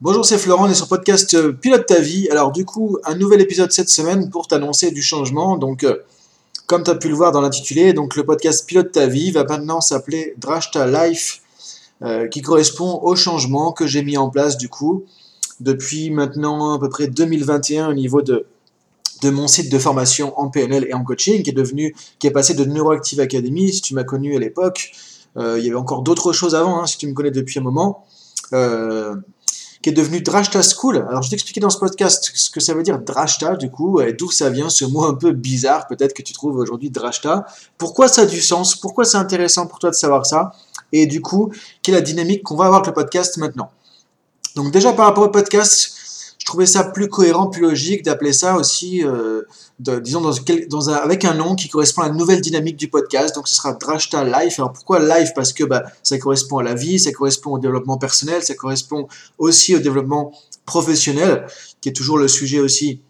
Bonjour, c'est Florent, on est sur podcast euh, Pilote ta vie. Alors du coup, un nouvel épisode cette semaine pour t'annoncer du changement. Donc, euh, comme tu as pu le voir dans l'intitulé, donc le podcast Pilote ta vie va maintenant s'appeler Drashta Life, euh, qui correspond au changement que j'ai mis en place du coup depuis maintenant à peu près 2021 au niveau de, de mon site de formation en PNL et en coaching, qui est devenu, qui est passé de Neuroactive Academy. Si tu m'as connu à l'époque, il y avait encore d'autres choses avant. Hein, si tu me connais depuis un moment. Qui est devenu Drashta School. Alors, je vais t'expliquer dans ce podcast ce que ça veut dire Drashta, du coup, et d'où ça vient, ce mot un peu bizarre, peut-être que tu trouves aujourd'hui Drashta. Pourquoi ça a du sens? Pourquoi c'est intéressant pour toi de savoir ça? Et du coup, quelle est la dynamique qu'on va avoir avec le podcast maintenant? Donc, déjà, par rapport au podcast, trouvais ça plus cohérent, plus logique d'appeler ça aussi, euh, disons, dans, avec un nom qui correspond à la nouvelle dynamique du podcast. Donc, ce sera Drashta Life. Alors, pourquoi Life? Parce que bah, ça correspond à la vie, ça correspond au développement personnel, ça correspond aussi au développement professionnel, qui est toujours le sujet aussi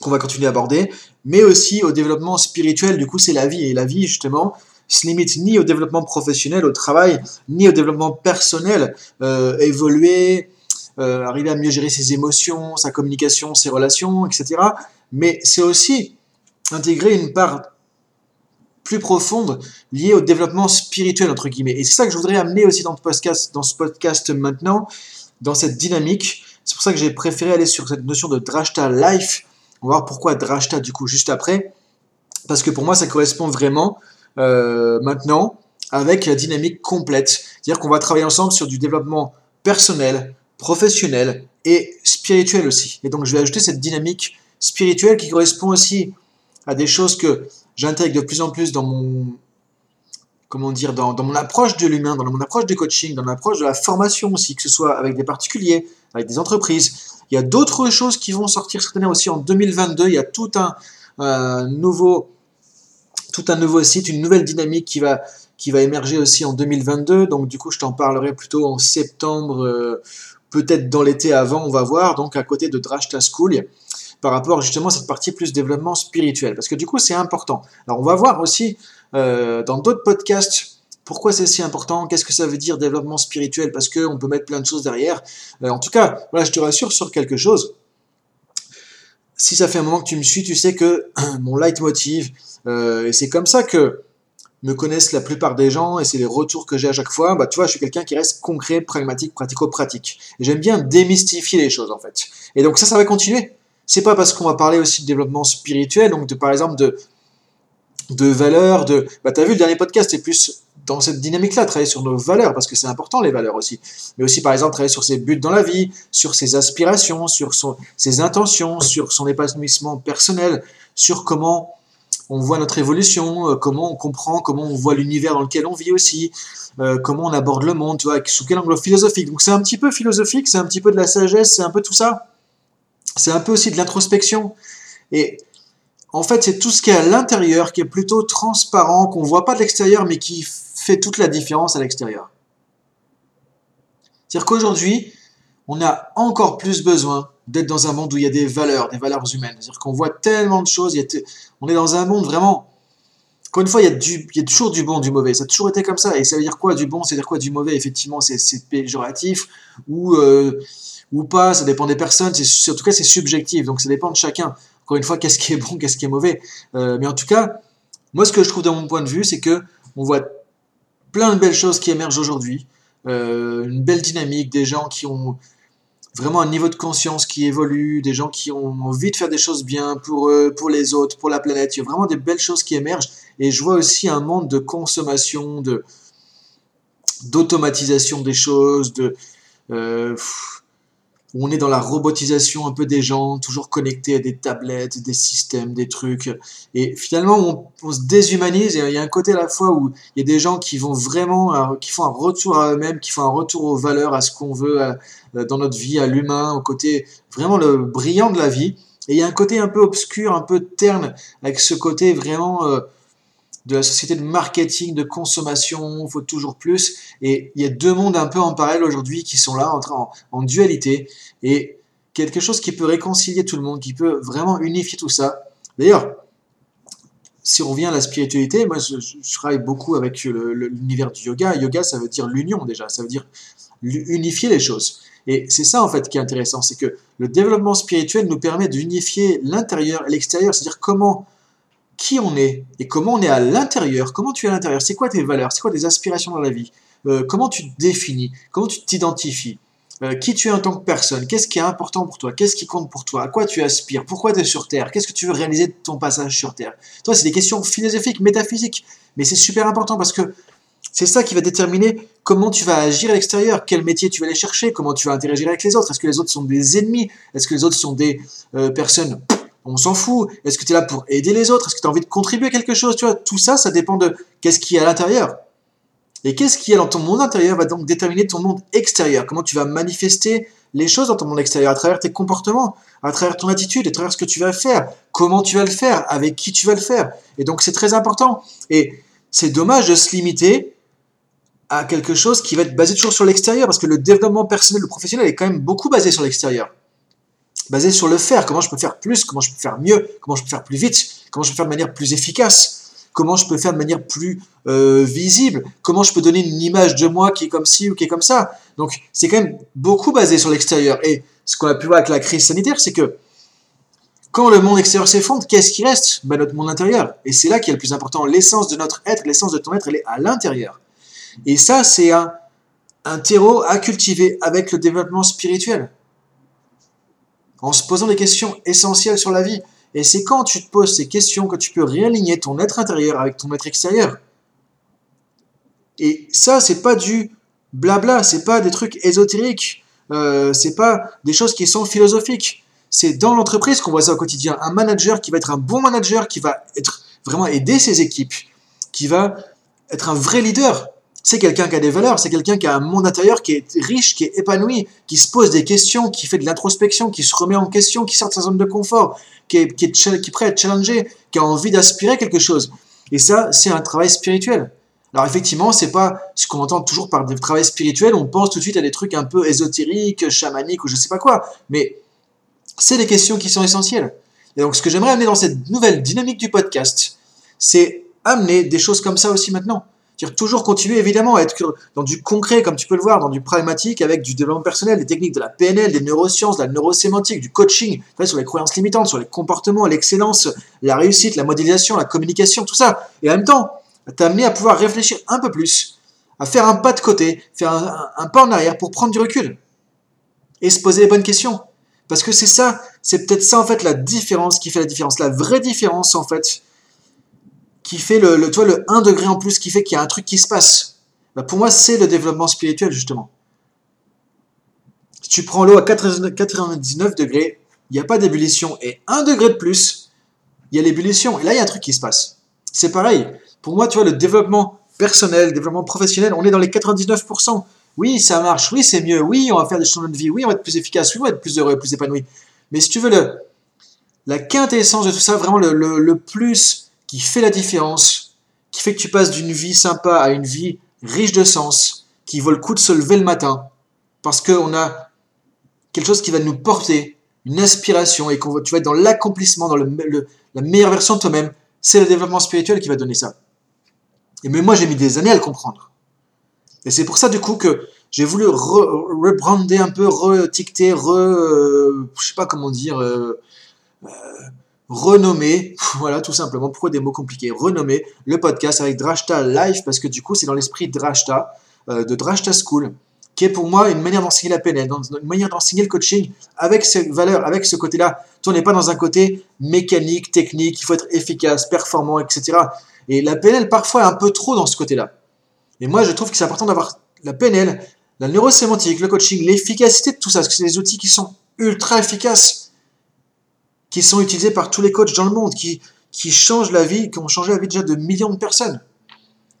qu'on va continuer à aborder, mais aussi au développement spirituel. Du coup, c'est la vie. Et la vie, justement, se limite ni au développement professionnel, au travail, ni au développement personnel. Euh, évoluer, euh, arriver à mieux gérer ses émotions, sa communication, ses relations, etc. Mais c'est aussi intégrer une part plus profonde liée au développement spirituel, entre guillemets. Et c'est ça que je voudrais amener aussi dans, podcast, dans ce podcast maintenant, dans cette dynamique. C'est pour ça que j'ai préféré aller sur cette notion de Drashta Life. On va voir pourquoi Drashta du coup juste après. Parce que pour moi, ça correspond vraiment euh, maintenant avec la dynamique complète. C'est-à-dire qu'on va travailler ensemble sur du développement personnel, professionnel et spirituel aussi. Et donc je vais ajouter cette dynamique spirituelle qui correspond aussi à des choses que j'intègre de plus en plus dans mon comment dire dans, mon approche de l'humain, dans mon approche du coaching, dans mon approche de la formation aussi, que ce soit avec des particuliers, avec des entreprises. Il y a d'autres choses qui vont sortir cette année aussi en 2022. Il y a tout un, nouveau tout un nouveau site, une nouvelle dynamique qui va qui va émerger aussi en 2022. Donc du coup, je t'en parlerai plutôt en septembre euh, peut-être dans l'été avant, on va voir, donc à côté de Drashta School, par rapport justement à cette partie plus développement spirituel, parce que du coup c'est important. Alors on va voir aussi euh, dans d'autres podcasts pourquoi c'est si important, qu'est-ce que ça veut dire développement spirituel, parce qu'on peut mettre plein de choses derrière. Euh, en tout cas, voilà, je te rassure sur quelque chose. Si ça fait un moment que tu me suis, tu sais que mon leitmotiv, euh, et c'est comme ça que me connaissent la plupart des gens et c'est les retours que j'ai à chaque fois, bah, tu vois, je suis quelqu'un qui reste concret, pragmatique, pratico-pratique. J'aime bien démystifier les choses, en fait. Et donc ça, ça va continuer. C'est pas parce qu'on va parler aussi de développement spirituel, donc de, par exemple de, de valeurs, de... Bah, tu as vu, le dernier podcast, c'est plus dans cette dynamique-là, travailler sur nos valeurs, parce que c'est important, les valeurs aussi. Mais aussi, par exemple, travailler sur ses buts dans la vie, sur ses aspirations, sur son, ses intentions, sur son épanouissement personnel, sur comment on voit notre évolution, euh, comment on comprend, comment on voit l'univers dans lequel on vit aussi, euh, comment on aborde le monde, tu vois, sous quel angle philosophique. Donc c'est un petit peu philosophique, c'est un petit peu de la sagesse, c'est un peu tout ça. C'est un peu aussi de l'introspection. Et en fait, c'est tout ce qui est à l'intérieur, qui est plutôt transparent, qu'on voit pas de l'extérieur, mais qui fait toute la différence à l'extérieur. C'est-à-dire qu'aujourd'hui, on a encore plus besoin d'être dans un monde où il y a des valeurs, des valeurs humaines. C'est-à-dire qu'on voit tellement de choses, on est dans un monde vraiment... Encore une fois, il y, a du, toujours du bon, du mauvais. Ça a toujours été comme ça. Et ça veut dire quoi du bon? Ça veut dire quoi du mauvais? Effectivement, c'est péjoratif ou, euh, ou pas. Ça dépend des personnes. En tout cas, c'est subjectif. Donc ça dépend de chacun. Encore une fois, qu'est-ce qui est bon, qu'est-ce qui est mauvais? Euh, mais en tout cas, moi, ce que je trouve de mon point de vue, c'est que on voit plein de belles choses qui émergent aujourd'hui. Euh, une belle dynamique, des gens qui ont vraiment un niveau de conscience qui évolue, des gens qui ont envie de faire des choses bien pour eux, pour les autres, pour la planète. Il y a vraiment des belles choses qui émergent. Et je vois aussi un monde de consommation, de d'automatisation des choses, de euh, on est dans la robotisation un peu des gens, toujours connectés à des tablettes, des systèmes, des trucs. Et finalement, on, se déshumanise. Et il y a un côté à la fois où il y a des gens qui vont vraiment, euh, qui font un retour à eux-mêmes, qui font un retour aux valeurs, à ce qu'on veut euh, dans notre vie, à l'humain, au côté vraiment le brillant de la vie. Et il y a un côté un peu obscur, un peu terne, avec ce côté vraiment euh, de la société de marketing, de consommation, il faut toujours plus. Et il y a deux mondes un peu en parallèle aujourd'hui qui sont là, en, en dualité. Et quelque chose qui peut réconcilier tout le monde, qui peut vraiment unifier tout ça. D'ailleurs, si on revient à la spiritualité, moi je, travaille beaucoup avec l'univers du yoga. Yoga, ça veut dire l'union déjà, ça veut dire unifier les choses. Et c'est ça en fait qui est intéressant, c'est que le développement spirituel nous permet d'unifier l'intérieur et l'extérieur, c'est-à-dire comment, qui on est et comment on est à l'intérieur, comment tu es à l'intérieur, c'est quoi tes valeurs, c'est quoi tes aspirations dans la vie, euh, comment tu te définis, comment tu t'identifies, euh, qui tu es en tant que personne, qu'est-ce qui est important pour toi, qu'est-ce qui compte pour toi, à quoi tu aspires, pourquoi tu es sur Terre, qu'est-ce que tu veux réaliser de ton passage sur Terre? Toi, c'est des questions philosophiques, métaphysiques, mais c'est super important parce que c'est ça qui va déterminer comment tu vas agir à l'extérieur, quel métier tu vas aller chercher, comment tu vas interagir avec les autres. Est-ce que les autres sont des ennemis? Est-ce que les autres sont des euh, personnes on s'en fout. Est-ce que tu es là pour aider les autres? Est-ce que tu as envie de contribuer à quelque chose? Tu vois, tout ça, ça dépend de qu'est-ce qui est à l'intérieur. Et qu'est-ce qui est dans ton monde intérieur va donc déterminer ton monde extérieur. Comment tu vas manifester les choses dans ton monde extérieur? À travers tes comportements, à travers ton attitude, à travers ce que tu vas faire, comment tu vas le faire, avec qui tu vas le faire. Et donc c'est très important. Et c'est dommage de se limiter à quelque chose qui va être basé toujours sur l'extérieur, parce que le développement personnel ou professionnel est quand même beaucoup basé sur l'extérieur. Basé sur le faire, comment je peux faire plus, comment je peux faire mieux, comment je peux faire plus vite, comment je peux faire de manière plus efficace, comment je peux faire de manière plus euh, visible, comment je peux donner une image de moi qui est comme ci ou qui est comme ça? Donc c'est quand même beaucoup basé sur l'extérieur. Et ce qu'on a pu voir avec la crise sanitaire, c'est que quand le monde extérieur s'effondre, qu'est-ce qui reste? Ben, Notre monde intérieur. Et c'est là qui est le plus important. L'essence de notre être, l'essence de ton être, elle est à l'intérieur. Et ça, c'est un, un terreau à cultiver avec le développement spirituel. En se posant des questions essentielles sur la vie. Et c'est quand tu te poses ces questions que tu peux réaligner ton être intérieur avec ton être extérieur. Et ça, c'est pas du blabla, c'est pas des trucs ésotériques, euh, c'est pas des choses qui sont philosophiques. C'est dans l'entreprise qu'on voit ça au quotidien. Un manager qui va être un bon manager, qui va être vraiment aider ses équipes, qui va être un vrai leader c'est quelqu'un qui a des valeurs, c'est quelqu'un qui a un monde intérieur qui est riche, qui est épanoui, qui se pose des questions, qui fait de l'introspection, qui se remet en question, qui sort de sa zone de confort, qui est, prêt à challenger, qui a envie d'aspirer quelque chose. Et ça, c'est un travail spirituel. Alors effectivement, c'est pas ce qu'on entend toujours par des travail spirituel, on pense tout de suite à des trucs un peu ésotériques, chamaniques ou je sais pas quoi, mais c'est des questions qui sont essentielles. Et donc ce que j'aimerais amener dans cette nouvelle dynamique du podcast, c'est amener des choses comme ça aussi maintenant toujours continuer évidemment à être dans du concret, comme tu peux le voir, dans du pragmatique, avec du développement personnel, des techniques de la PNL, des neurosciences, de la neurosémantique, du coaching, sur les croyances limitantes, sur les comportements, l'excellence, la réussite, la modélisation, la communication, tout ça. Et en même temps, t'amener à pouvoir réfléchir un peu plus, à faire un pas de côté, faire un pas en arrière pour prendre du recul et se poser les bonnes questions. Parce que c'est ça, c'est peut-être ça en fait la différence qui fait la différence. La vraie différence en fait, qui fait le, le, le 1 degré en plus, qui fait qu'il y a un truc qui se passe. Bah, pour moi, c'est le développement spirituel, justement. Si tu prends l'eau à 99 degrés, il n'y a pas d'ébullition. Et 1 degré de plus, il y a l'ébullition. Et là, il y a un truc qui se passe. C'est pareil. Pour moi, tu vois, le développement personnel, développement professionnel, on est dans les 99%. Oui, ça marche. Oui, c'est mieux. Oui, on va faire des changements de vie. Oui, on va être plus efficace. Oui, on va être plus heureux, plus épanoui. Mais si tu veux le, la quintessence de tout ça, vraiment le, le plus qui fait la différence, qui fait que tu passes d'une vie sympa à une vie riche de sens, qui vaut le coup de se lever le matin, parce qu'on a quelque chose qui va nous porter, une inspiration, et que tu vas être dans l'accomplissement, dans la meilleure version de toi-même, c'est le développement spirituel qui va donner ça. Et mais moi, j'ai mis des années à le comprendre. Et c'est pour ça, du coup, que j'ai voulu rebrander un peu, reticter, re, euh, je sais pas comment dire, euh, euh, renommer, voilà tout simplement, pourquoi des mots compliqués, renommer le podcast avec Drashta Live, parce que du coup c'est dans l'esprit Drashta, euh, de Drashta School, qui est pour moi une manière d'enseigner la PNL, une manière d'enseigner le coaching avec ces valeurs, avec ce côté-là. On n'est pas dans un côté mécanique, technique, il faut être efficace, performant, etc. Et la PNL parfois est un peu trop dans ce côté-là. Et moi je trouve que c'est important d'avoir la PNL, la neurosémantique, le coaching, l'efficacité de tout ça, parce que c'est des outils qui sont ultra efficaces qui sont utilisés par tous les coachs dans le monde, qui, qui changent la vie, qui ont changé la vie déjà de millions de personnes.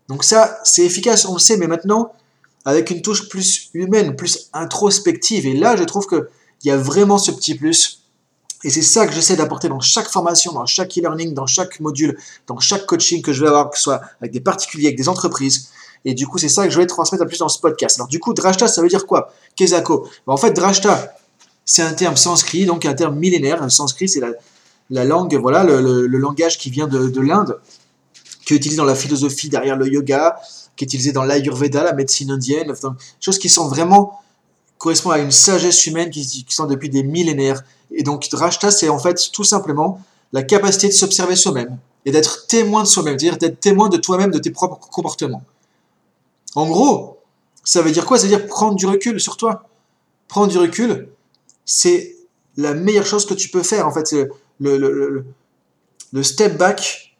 Donc ça, c'est efficace, on le sait, mais maintenant, avec une touche plus humaine, plus introspective. Et là, je trouve qu'il y a vraiment ce petit plus. Et c'est ça que j'essaie d'apporter dans chaque formation, dans chaque e-learning, dans chaque module, dans chaque coaching que je vais avoir, que ce soit avec des particuliers, avec des entreprises. Et du coup, c'est ça que je vais transmettre à plus dans ce podcast. Alors du coup, Drashta, ça veut dire quoi? Kezako ben, En fait, Drashta, c'est un terme sanskrit, donc un terme millénaire. Le sanskrit, c'est la, langue, voilà, le, langage qui vient de, l'Inde, qui est utilisé dans la philosophie derrière le yoga, qui est utilisé dans l'ayurveda, la médecine indienne, choses qui sont vraiment correspond à une sagesse humaine qui, qui sont depuis des millénaires. Et donc, Drashta, c'est en fait tout simplement la capacité de s'observer soi-même et d'être témoin de soi-même, c'est-à-dire d'être témoin de toi-même, de tes propres comportements. En gros, ça veut dire quoi? Ça veut dire prendre du recul sur toi. Prendre du recul, c'est la meilleure chose que tu peux faire. En fait, le, le, le, step back,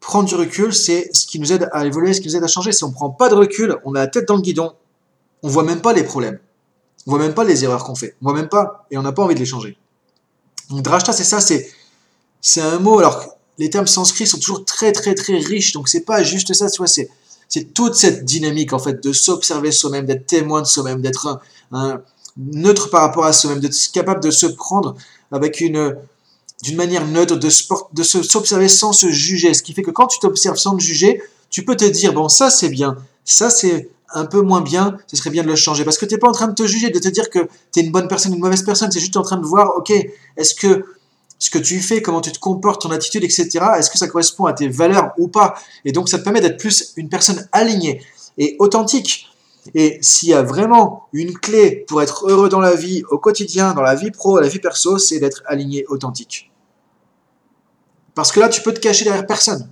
prendre du recul, c'est ce qui nous aide à évoluer, ce qui nous aide à changer. Si on ne prend pas de recul, on a la tête dans le guidon, on voit même pas les problèmes. On voit même pas les erreurs qu'on fait. On voit même pas, et on n'a pas envie de les changer. Donc drashta, c'est ça, c'est, c'est un mot, alors les termes sanscrits sont toujours très très très riches, donc c'est pas juste ça, tu vois, c'est, c'est toute cette dynamique en fait de s'observer soi-même, d'être témoin de soi-même, d'être un, neutre par rapport à soi-même, d'être capable de se prendre avec une d'une manière neutre, de, de s'observer sans se juger. Ce qui fait que quand tu t'observes sans te juger, tu peux te dire, bon, ça c'est bien, ça c'est un peu moins bien, ce serait bien de le changer. Parce que tu n'es pas en train de te juger, de te dire que tu es une bonne personne, une mauvaise personne, c'est juste en train de voir, ok, est-ce que ce que tu fais, comment tu te comportes, ton attitude, etc., est-ce que ça correspond à tes valeurs ou pas? Et donc ça te permet d'être plus une personne alignée et authentique. Et s'il y a vraiment une clé pour être heureux dans la vie, au quotidien, dans la vie pro, la vie perso, c'est d'être aligné, authentique. Parce que là, tu peux te cacher derrière personne.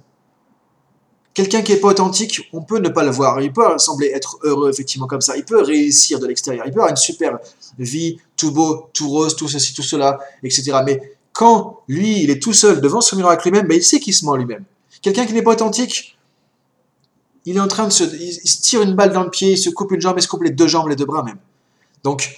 Quelqu'un qui n'est pas authentique, on peut ne pas le voir. Il peut sembler être heureux, effectivement, comme ça. Il peut réussir de l'extérieur. Il peut avoir une super vie, tout beau, tout rose, tout ceci, tout cela, etc. Mais quand lui, il est tout seul devant son miroir avec lui-même, ben, il sait qu'il se ment lui-même. Quelqu'un qui n'est pas authentique, il est en train de se, il se tire une balle dans le pied, il se coupe une jambe, il se coupe les deux jambes, les deux bras même. Donc,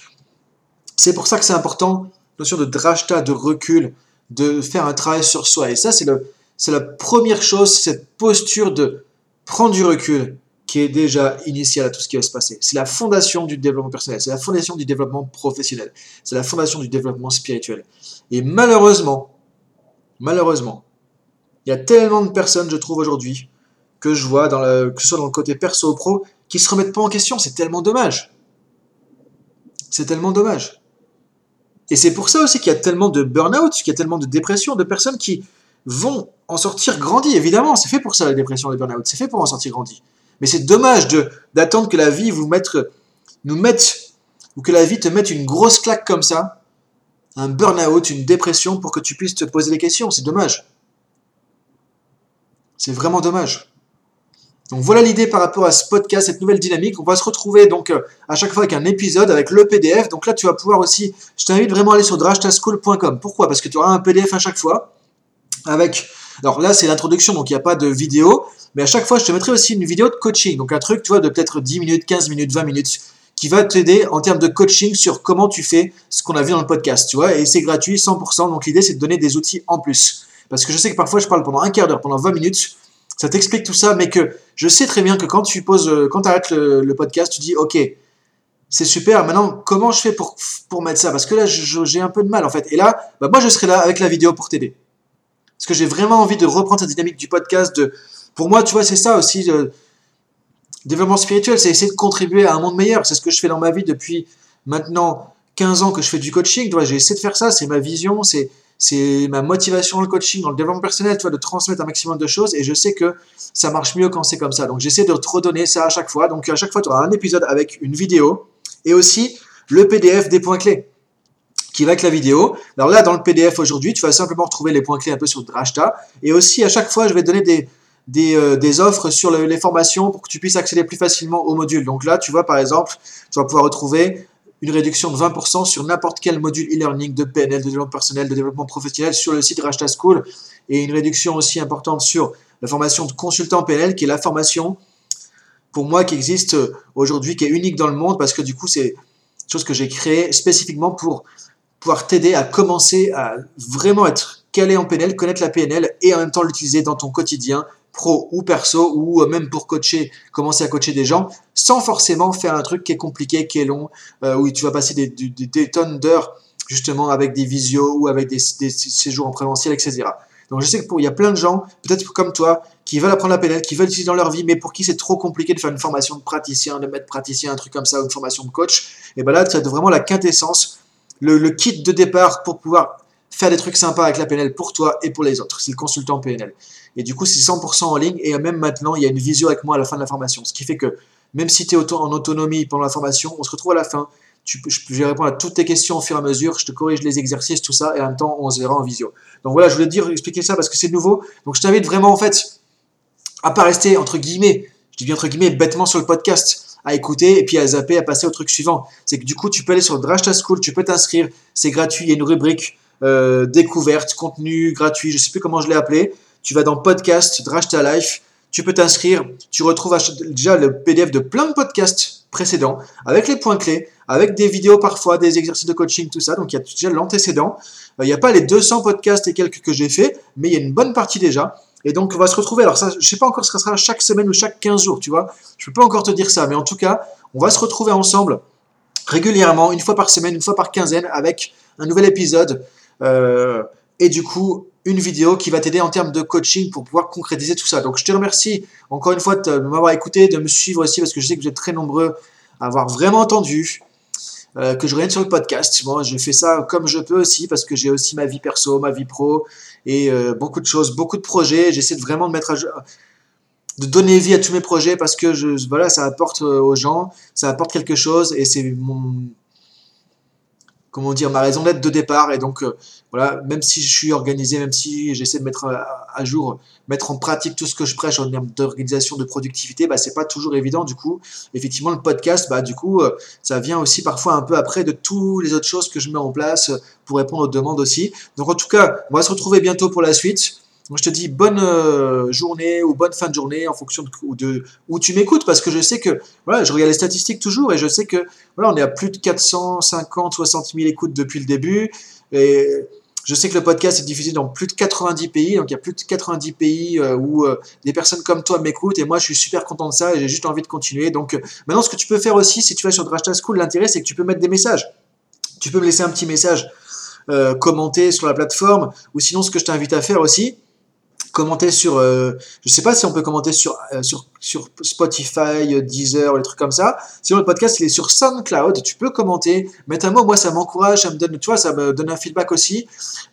c'est pour ça que c'est important, notion de drashta, de recul, de faire un travail sur soi. Et ça, c'est le, c'est la première chose, cette posture de prendre du recul qui est déjà initiale à tout ce qui va se passer. C'est la fondation du développement personnel, c'est la fondation du développement professionnel, c'est la fondation du développement spirituel. Et malheureusement, malheureusement, il y a tellement de personnes, je trouve aujourd'hui, que je vois, dans le, que ce soit dans le côté perso ou pro, qui se remettent pas en question. C'est tellement dommage. C'est tellement dommage. Et c'est pour ça aussi qu'il y a tellement de burn-out, qu'il y a tellement de dépression, de personnes qui vont en sortir grandis. Évidemment, c'est fait pour ça la dépression, le burn-out. C'est fait pour en sortir grandis. Mais c'est dommage d'attendre que la vie vous mette, nous mette, ou que la vie te mette une grosse claque comme ça, un burn-out, une dépression, pour que tu puisses te poser des questions. C'est dommage. C'est vraiment dommage. Donc voilà l'idée par rapport à ce podcast, cette nouvelle dynamique. On va se retrouver donc euh, à chaque fois avec un épisode, avec le PDF. Donc là, tu vas pouvoir aussi, je t'invite vraiment à aller sur drashtaschool.com. Pourquoi? Parce que tu auras un PDF à chaque fois avec. Alors là, c'est l'introduction, donc il n'y a pas de vidéo. Mais à chaque fois, je te mettrai aussi une vidéo de coaching. Donc un truc, tu vois, de peut-être 10 minutes, 15 minutes, 20 minutes, qui va t'aider en termes de coaching sur comment tu fais ce qu'on a vu dans le podcast, tu vois. Et c'est gratuit, 100%. Donc l'idée, c'est de donner des outils en plus. Parce que je sais que parfois, je parle pendant un quart d'heure, pendant 20 minutes. Ça t'explique tout ça, mais que je sais très bien que quand tu poses, euh, quand tu arrêtes le, podcast, tu dis, OK, c'est super, maintenant, comment je fais pour, pour mettre ça? Parce que là, j'ai un peu de mal, en fait. Et là, bah, moi, je serai là avec la vidéo pour t'aider. Parce que j'ai vraiment envie de reprendre cette dynamique du podcast. De, pour moi, tu vois, c'est ça aussi. Le développement spirituel, c'est essayer de contribuer à un monde meilleur. C'est ce que je fais dans ma vie depuis maintenant 15 ans que je fais du coaching. J'ai essayé de faire ça. C'est ma vision. C'est c'est ma motivation dans le coaching, dans le développement personnel, de transmettre un maximum de choses. Et je sais que ça marche mieux quand c'est comme ça. Donc j'essaie de te redonner ça à chaque fois. Donc à chaque fois, tu auras un épisode avec une vidéo et aussi le PDF des points clés qui va avec la vidéo. Alors là, dans le PDF aujourd'hui, tu vas simplement retrouver les points clés un peu sur Drashta. Et aussi, à chaque fois, je vais donner des, des, euh, des offres sur les formations pour que tu puisses accéder plus facilement au module. Donc là, tu vois, par exemple, tu vas pouvoir retrouver une réduction de 20% sur n'importe quel module e-learning de PNL, de développement personnel, de développement professionnel sur le site Rashta School. Et une réduction aussi importante sur la formation de consultant PNL qui est la formation pour moi qui existe aujourd'hui, qui est unique dans le monde parce que du coup c'est chose que j'ai créée spécifiquement pour pouvoir t'aider à commencer à vraiment être calé en PNL, connaître la PNL et en même temps l'utiliser dans ton quotidien pro ou perso ou même pour coacher, commencer à coacher des gens sans forcément faire un truc qui est compliqué, qui est long, euh, où tu vas passer des, tonnes d'heures justement avec des visios ou avec des, séjours en présentiel, etc. Donc je sais qu'il y a plein de gens, peut-être comme toi, qui veulent apprendre la PNL, qui veulent l'utiliser dans leur vie, mais pour qui c'est trop compliqué de faire une formation de praticien, de maître praticien, un truc comme ça, ou une formation de coach. Et ben là, tu as vraiment la quintessence, le, le kit de départ pour pouvoir faire des trucs sympas avec la PNL pour toi et pour les autres. C'est le consultant PNL. Et du coup, c'est 100% en ligne. Et même maintenant, il y a une visio avec moi à la fin de la formation. Ce qui fait que même si tu es en autonomie pendant la formation, on se retrouve à la fin. tu, je, vais répondre à toutes tes questions au fur et à mesure. Je te corrige les exercices, tout ça, et en même temps, on se verra en visio. Donc voilà, je voulais dire, expliquer ça parce que c'est nouveau. Donc je t'invite vraiment, en fait, à pas rester entre guillemets, je dis bien entre guillemets, bêtement sur le podcast, à écouter et puis à zapper, à passer au truc suivant. C'est que du coup, tu peux aller sur Drashta School, tu peux t'inscrire, c'est gratuit, il y a une rubrique euh, découverte, contenu gratuit, je sais plus comment je l'ai appelé. Tu vas dans podcast, Drashta Life, tu peux t'inscrire, tu retrouves déjà le PDF de plein de podcasts précédents, avec les points clés, avec des vidéos parfois, des exercices de coaching, tout ça. Donc il y a déjà l'antécédent. Euh, il n'y a pas les 200 podcasts et quelques que j'ai fait, mais il y a une bonne partie déjà. Et donc on va se retrouver. Alors ça, je sais pas encore ce que sera chaque semaine ou chaque 15 jours, tu vois. Je peux pas encore te dire ça, mais en tout cas, on va se retrouver ensemble régulièrement, une fois par semaine, une fois par quinzaine, avec un nouvel épisode. Euh, et du coup, une vidéo qui va t'aider en termes de coaching pour pouvoir concrétiser tout ça. Donc je te remercie encore une fois de m'avoir écouté, de me suivre aussi, parce que je sais que vous êtes très nombreux à avoir vraiment entendu. Euh, que je revienne sur le podcast. Moi, je fais ça comme je peux aussi parce que j'ai aussi ma vie perso, ma vie pro et euh, beaucoup de choses, beaucoup de projets. J'essaie de vraiment de mettre à de donner vie à tous mes projets parce que je, voilà, ça apporte euh, aux gens, ça apporte quelque chose et c'est mon, comment dire, ma raison d'être de départ. Et donc, euh, voilà, même si je suis organisé, même si j'essaie de mettre à, jour, mettre en pratique tout ce que je prêche en termes d'organisation, de productivité, bah, c'est pas toujours évident. Du coup, effectivement, le podcast, bah, du coup, euh, ça vient aussi parfois un peu après de toutes les autres choses que je mets en place pour répondre aux demandes aussi. Donc, en tout cas, on va se retrouver bientôt pour la suite. Moi, je te dis bonne euh, journée ou bonne fin de journée en fonction de, où tu m'écoutes parce que je sais que voilà, je regarde les statistiques toujours et je sais que voilà, on est à plus de 450, 60 000 écoutes depuis le début et je sais que le podcast est diffusé dans plus de 90 pays, donc il y a plus de 90 pays euh, où euh, des personnes comme toi m'écoutent et moi je suis super content de ça et j'ai juste envie de continuer. Donc maintenant, ce que tu peux faire aussi, si tu vas sur Drashta School, l'intérêt c'est que tu peux mettre des messages. Tu peux me laisser un petit message, commenter sur la plateforme ou sinon ce que je t'invite à faire aussi, commenter sur, euh, je sais pas si on peut commenter sur, euh, sur, sur Spotify, euh, Deezer, les trucs comme ça. Sinon, le podcast, il est sur SoundCloud. Tu peux commenter, mettre un mot. Moi, ça m'encourage, ça me donne, tu vois, ça me donne un feedback aussi.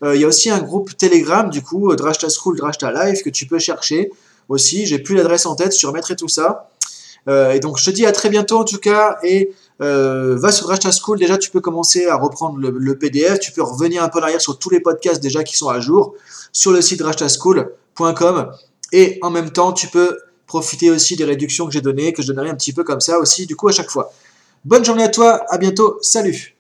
Il y a aussi un groupe Telegram, du coup, Drashta School, Drashta Live, que tu peux chercher aussi. J'ai plus l'adresse en tête, je remettrai tout ça. et donc, je te dis à très bientôt, en tout cas, et va sur Drashta School. Déjà, tu peux commencer à reprendre le, le, PDF. Tu peux revenir un peu en arrière sur tous les podcasts déjà qui sont à jour sur le site Drashta School et en même temps tu peux profiter aussi des réductions que j'ai données, que je donnerai un petit peu comme ça aussi du coup à chaque fois. Bonne journée à toi, à bientôt, salut